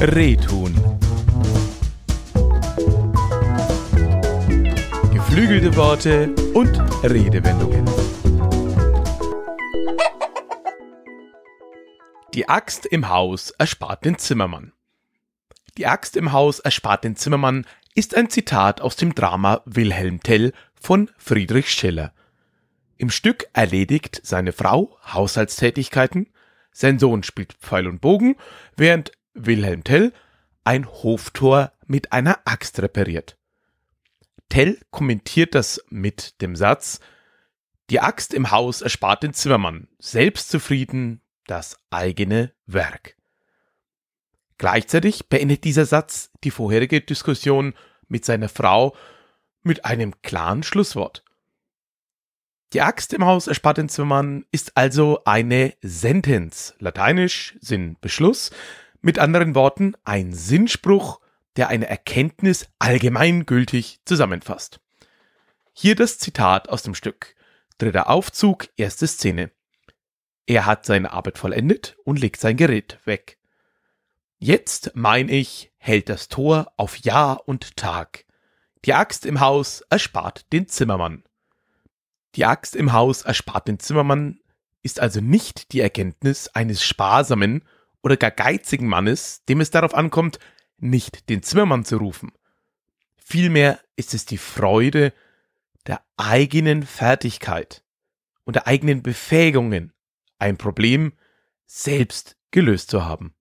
Rehtun. Geflügelte Worte und Redewendungen. Die Axt im Haus erspart den Zimmermann. Die Axt im Haus erspart den Zimmermann ist ein Zitat aus dem Drama Wilhelm Tell von Friedrich Schiller. Im Stück erledigt seine Frau Haushaltstätigkeiten, sein Sohn spielt Pfeil und Bogen, während Wilhelm Tell ein Hoftor mit einer Axt repariert. Tell kommentiert das mit dem Satz Die Axt im Haus erspart den Zimmermann, selbstzufrieden das eigene Werk. Gleichzeitig beendet dieser Satz die vorherige Diskussion mit seiner Frau mit einem klaren Schlusswort. Die Axt im Haus erspart den Zimmermann ist also eine Sentenz, lateinisch Sinn Beschluss, mit anderen Worten ein Sinnspruch, der eine Erkenntnis allgemeingültig zusammenfasst. Hier das Zitat aus dem Stück. Dritter Aufzug, erste Szene. Er hat seine Arbeit vollendet und legt sein Gerät weg. Jetzt, mein ich, hält das Tor auf Jahr und Tag. Die Axt im Haus erspart den Zimmermann. Die Axt im Haus erspart den Zimmermann ist also nicht die Erkenntnis eines sparsamen oder gar geizigen Mannes, dem es darauf ankommt, nicht den Zimmermann zu rufen. Vielmehr ist es die Freude der eigenen Fertigkeit und der eigenen Befähigungen, ein Problem selbst gelöst zu haben.